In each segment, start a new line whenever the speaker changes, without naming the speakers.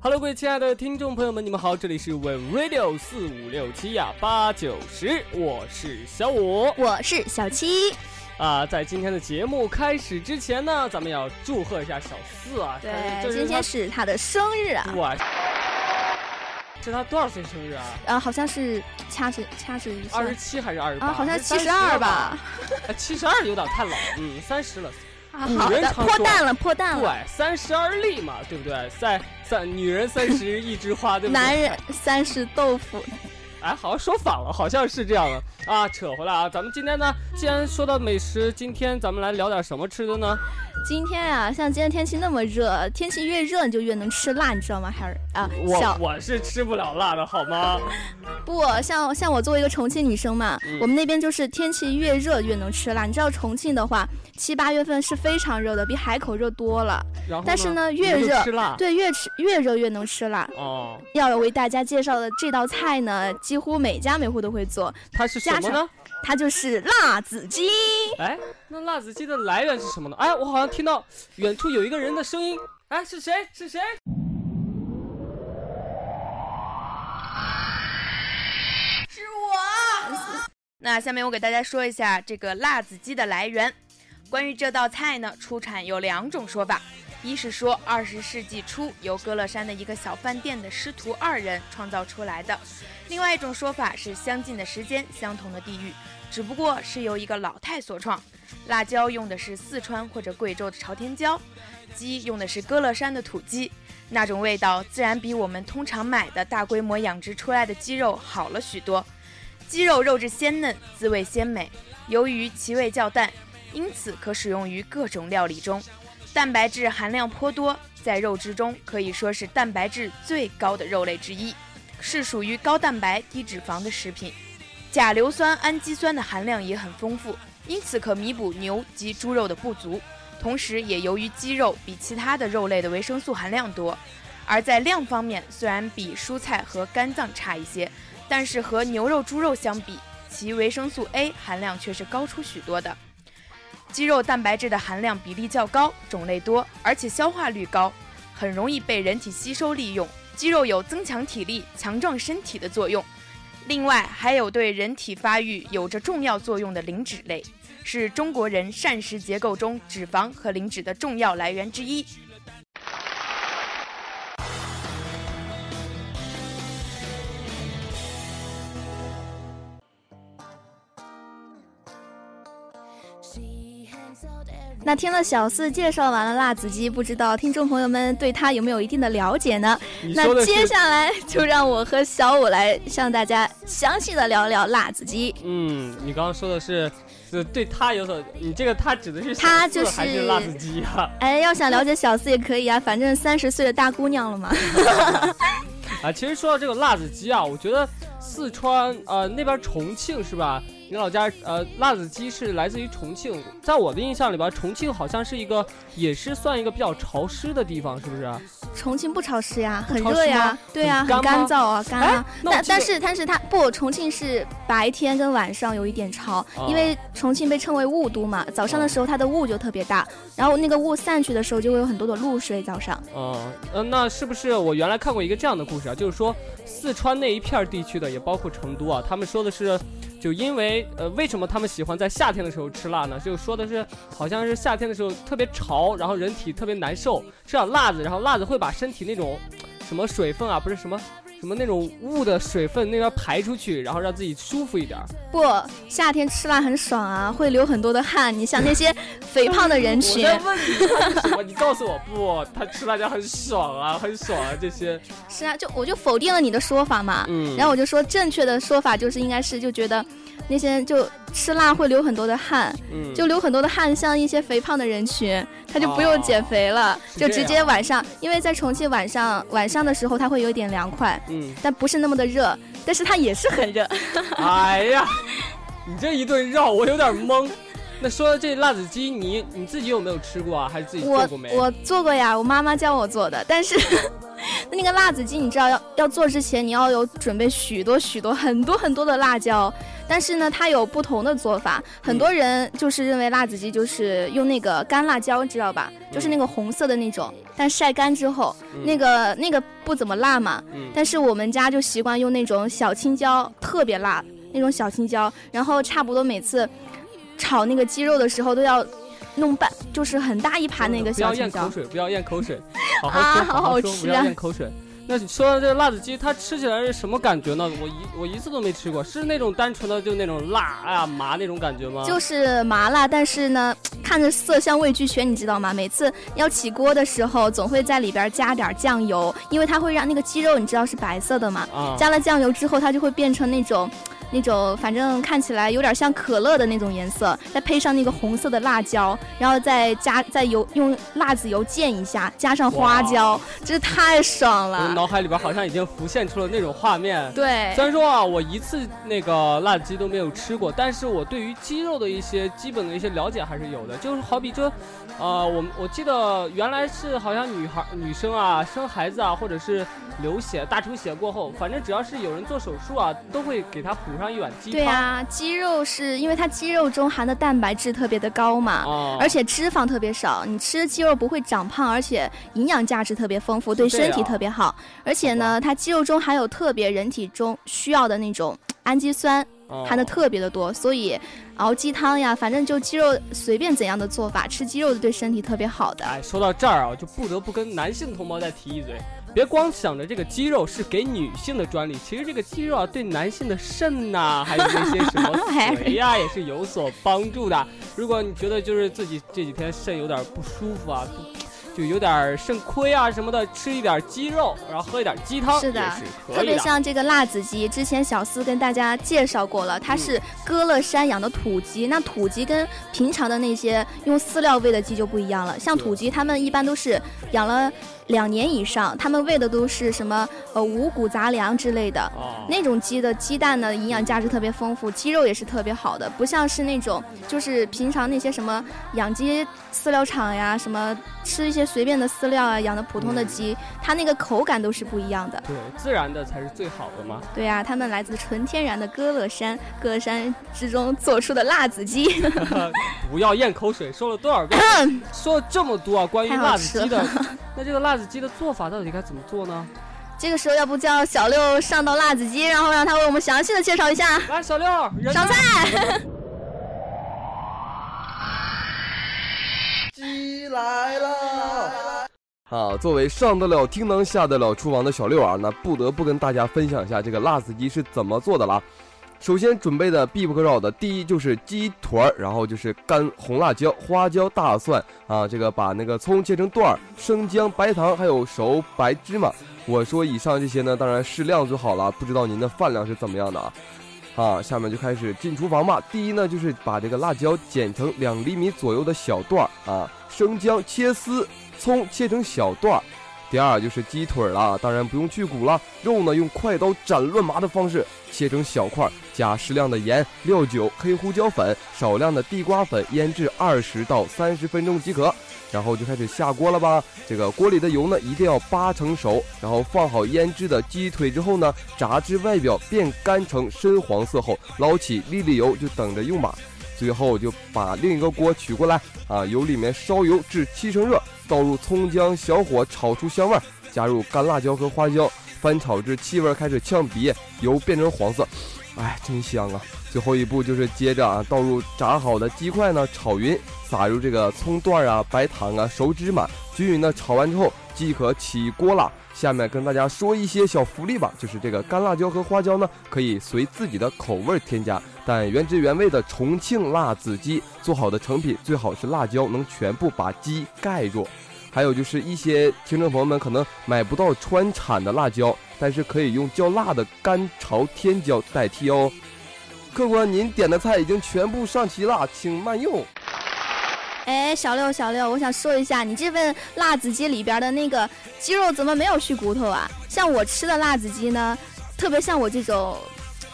Hello，各位亲爱的听众朋友们，你们好，这里是 We Radio 四五六七呀八九十，我是小五，
我是小七。
啊，在今天的节目开始之前呢，咱们要祝贺一下小四啊，
对，今天是他的生日啊。
哇，是他多少岁生日啊？
啊，好像是掐指掐指一算
二十七还是二十八？
啊，好像七十二吧。
七十二有点太老，嗯，三十了。
好的，破蛋了，破蛋了。
对，三十而立嘛，对不对？在三女人三十一枝花，对不对？
男人三十豆腐。
哎，好像说反了，好像是这样的啊。扯回来啊，咱们今天呢，既然说到美食，今天咱们来聊点什么吃的呢？
今天啊，像今天天气那么热，天气越热你就越能吃辣，你知道吗？还是啊，
我我是吃不了辣的，好吗？
不像像我作为一个重庆女生嘛，我们那边就是天气越热越能吃辣。你知道重庆的话，七八月份是非常热的，比海口热多了。但是呢，越热对越吃越热越能吃辣。哦。要为大家介绍的这道菜呢，几乎每家每户都会做。
它是什么呢？
它就是辣子鸡。
哎，那辣子鸡的来源是什么呢？哎，我好像听到远处有一个人的声音。哎，是谁？是谁？
是我 那下面我给大家说一下这个辣子鸡的来源。关于这道菜呢，出产有两种说法，一是说二十世纪初由歌乐山的一个小饭店的师徒二人创造出来的；另外一种说法是相近的时间、相同的地域，只不过是由一个老太所创。辣椒用的是四川或者贵州的朝天椒，鸡用的是歌乐山的土鸡，那种味道自然比我们通常买的大规模养殖出来的鸡肉好了许多。鸡肉肉质鲜嫩，滋味鲜美。由于其味较淡，因此可使用于各种料理中。蛋白质含量颇多，在肉质中可以说是蛋白质最高的肉类之一，是属于高蛋白低脂肪的食品。甲硫酸、氨基酸的含量也很丰富，因此可弥补牛及猪肉的不足。同时，也由于鸡肉比其他的肉类的维生素含量多，而在量方面虽然比蔬菜和肝脏差一些。但是和牛肉、猪肉相比，其维生素 A 含量却是高出许多的。鸡肉蛋白质的含量比例较高，种类多，而且消化率高，很容易被人体吸收利用。鸡肉有增强体力、强壮身体的作用，另外还有对人体发育有着重要作用的磷脂类，是中国人膳食结构中脂肪和磷脂的重要来源之一。
那听了小四介绍完了辣子鸡，不知道听众朋友们对他有没有一定的了解呢？那接下来就让我和小五来向大家详细的聊聊辣子鸡。
嗯，你刚刚说的是，是对他有所，你这个他指的是
他就是
还是辣子鸡啊？
哎，要想了解小四也可以啊，反正三十岁的大姑娘了嘛。
啊，其实说到这个辣子鸡啊，我觉得四川呃那边重庆是吧？你老家呃，辣子鸡是来自于重庆，在我的印象里边，重庆好像是一个，也是算一个比较潮湿的地方，是不是？
重庆不潮湿呀，很热呀，对呀，很干燥啊，干啊。但但是但是它不，重庆是白天跟晚上有一点潮，因为重庆被称为雾都嘛，早上的时候它的雾就特别大，然后那个雾散去的时候就会有很多的露水。早上。
嗯嗯，那是不是我原来看过一个这样的故事啊？就是说四川那一片地区的，也包括成都啊，他们说的是。就因为呃，为什么他们喜欢在夏天的时候吃辣呢？就说的是，好像是夏天的时候特别潮，然后人体特别难受，吃点辣子，然后辣子会把身体那种什么水分啊，不是什么。什么那种雾的水分那边排出去，然后让自己舒服一点。
不，夏天吃辣很爽啊，会流很多的汗。你像那些肥胖的人群，
我在问你什么？你告诉我不，他吃辣椒很爽啊，很爽啊，这些。
是啊，就我就否定了你的说法嘛。嗯。然后我就说正确的说法就是应该是就觉得。那些就吃辣会流很多的汗，就流很多的汗，像一些肥胖的人群，他就不用减肥了，就直接晚上，因为在重庆晚上晚上的时候他会有点凉快，嗯，但不是那么的热，但是它也是很热。
哎呀，你这一顿绕我有点懵。那说这辣子鸡，你你自己有没有吃过啊？还是自己做过没？
我做过呀，我妈妈教我做的，但是 那个辣子鸡，你知道要要做之前，你要有准备许多许多很多很多的辣椒。但是呢，它有不同的做法。很多人就是认为辣子鸡就是用那个干辣椒，知道吧？就是那个红色的那种，但晒干之后，那个那个不怎么辣嘛。但是我们家就习惯用那种小青椒，特别辣那种小青椒。然后差不多每次炒那个鸡肉的时候都要弄半，就是很大一盘那个小青椒。
不要咽口水，不要咽口水，好好说，好好吃，不要咽口水。那你说这个辣子鸡，它吃起来是什么感觉呢？我一我一次都没吃过，是那种单纯的就那种辣啊麻那种感觉吗？
就是麻辣，但是呢，看着色香味俱全，你知道吗？每次要起锅的时候，总会在里边加点酱油，因为它会让那个鸡肉，你知道是白色的嘛？啊。加了酱油之后，它就会变成那种。那种反正看起来有点像可乐的那种颜色，再配上那个红色的辣椒，然后再加再油用辣子油溅一下，加上花椒，真是太爽了。
我脑海里边好像已经浮现出了那种画面。
对，
虽然说啊，我一次那个辣子鸡都没有吃过，但是我对于鸡肉的一些基本的一些了解还是有的。就是好比说，呃，我我记得原来是好像女孩女生啊生孩子啊，或者是流血大出血过后，反正只要是有人做手术啊，都会给他补。上一碗鸡汤
对呀，鸡肉是因为它鸡肉中含的蛋白质特别的高嘛，而且脂肪特别少，你吃鸡肉不会长胖，而且营养价值特别丰富，对身体特别好。而且呢，它鸡肉中含有特别人体中需要的那种氨基酸，含的特别的多，所以熬鸡汤呀，反正就鸡肉随便怎样的做法，吃鸡肉对身体特别好的。
哎，说到这儿啊，就不得不跟男性同胞再提一嘴。别光想着这个肌肉是给女性的专利，其实这个肌肉啊，对男性的肾呐，还有那些什么髓呀，也是有所帮助的。如果你觉得就是自己这几天肾有点不舒服啊。就有点肾亏啊什么的，吃一点鸡肉，然后喝一点鸡汤，
是的，特别像这个辣子鸡，之前小司跟大家介绍过了，它是歌乐山养的土鸡。那土鸡跟平常的那些用饲料喂的鸡就不一样了，像土鸡，他们一般都是养了两年以上，他们喂的都是什么呃五谷杂粮之类的，那种鸡的鸡蛋呢，营养价值特别丰富，鸡肉也是特别好的，不像是那种就是平常那些什么养鸡饲料厂呀什么吃一些。随便的饲料啊，养的普通的鸡，它那个口感都是不一样的。
对，自然的才是最好的嘛。
对呀，他们来自纯天然的歌乐山，歌乐山之中做出的辣子鸡。
不要咽口水，说了多少遍？说了这么多啊，关于辣子鸡的。那这个辣子鸡的做法到底该怎么做呢？
这个时候要不叫小六上到辣子鸡，然后让他为我们详细的介绍一下。
来，小六
上菜。
鸡来了！啊，作为上得了厅堂、下得了厨房的小六啊，那不得不跟大家分享一下这个辣子鸡是怎么做的了。首先准备的必不可少的，第一就是鸡腿儿，然后就是干红辣椒、花椒、大蒜啊，这个把那个葱切成段儿，生姜、白糖，还有熟白芝麻。我说以上这些呢，当然适量就好了，不知道您的饭量是怎么样的啊？啊，下面就开始进厨房吧。第一呢，就是把这个辣椒剪成两厘米左右的小段儿啊，生姜切丝，葱切成小段儿。第二就是鸡腿了，当然不用去骨了，肉呢用快刀斩乱麻的方式切成小块，加适量的盐、料酒、黑胡椒粉、少量的地瓜粉，腌制二十到三十分钟即可。然后就开始下锅了吧。这个锅里的油呢一定要八成熟。然后放好腌制的鸡腿之后呢，炸至外表变干成深黄色后，捞起沥沥油就等着用吧。最后就把另一个锅取过来啊，油里面烧油至七成热，倒入葱姜，小火炒出香味儿，加入干辣椒和花椒，翻炒至气味开始呛鼻，油变成黄色，哎，真香啊！最后一步就是接着啊，倒入炸好的鸡块呢，炒匀，撒入这个葱段啊、白糖啊、熟芝麻，均匀的炒完之后即可起锅了。下面跟大家说一些小福利吧，就是这个干辣椒和花椒呢，可以随自己的口味添加，但原汁原味的重庆辣子鸡做好的成品最好是辣椒能全部把鸡盖住。还有就是一些听众朋友们可能买不到川产的辣椒，但是可以用较辣的干朝天椒代替哦。客官，您点的菜已经全部上齐了，请慢用。
哎，小六，小六，我想说一下，你这份辣子鸡里边的那个鸡肉怎么没有去骨头啊？像我吃的辣子鸡呢，特别像我这种，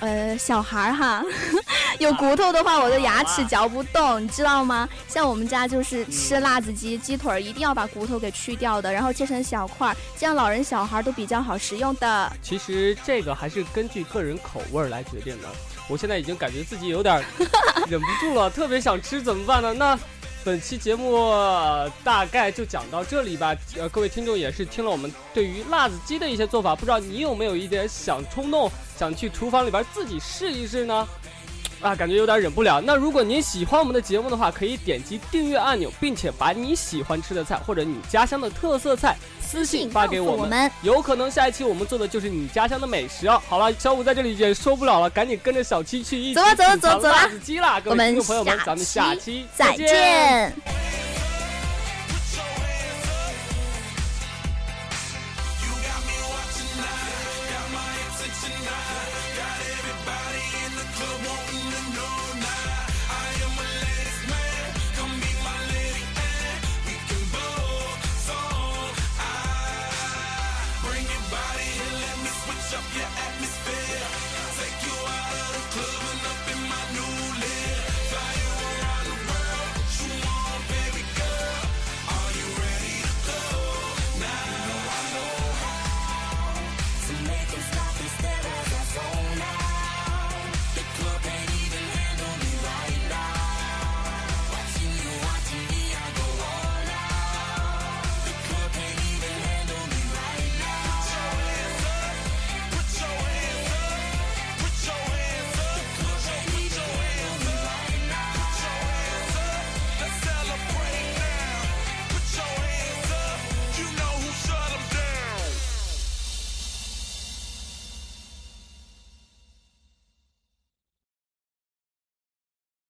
呃，小孩儿哈，有骨头的话，我的牙齿嚼不动，你知道吗？像我们家就是吃辣子鸡，鸡腿一定要把骨头给去掉的，然后切成小块儿，这样老人小孩都比较好食用的。
其实这个还是根据个人口味来决定的。我现在已经感觉自己有点 忍不住了，特别想吃，怎么办呢？那本期节目大概就讲到这里吧。呃，各位听众也是听了我们对于辣子鸡的一些做法，不知道你有没有一点想冲动，想去厨房里边自己试一试呢？啊，感觉有点忍不了。那如果您喜欢我们的节目的话，可以点击订阅按钮，并且把你喜欢吃的菜或者你家乡的特色菜私信发给我们，有可能下一期我们做的就是你家乡的美食哦。好了，小五在这里也受不了了，赶紧跟着小七去一起
走了走了走了走了，
辣子鸡啦！各位听众朋友们，咱们下期再
见。Tonight, Got everybody in the club wanting to know now. I am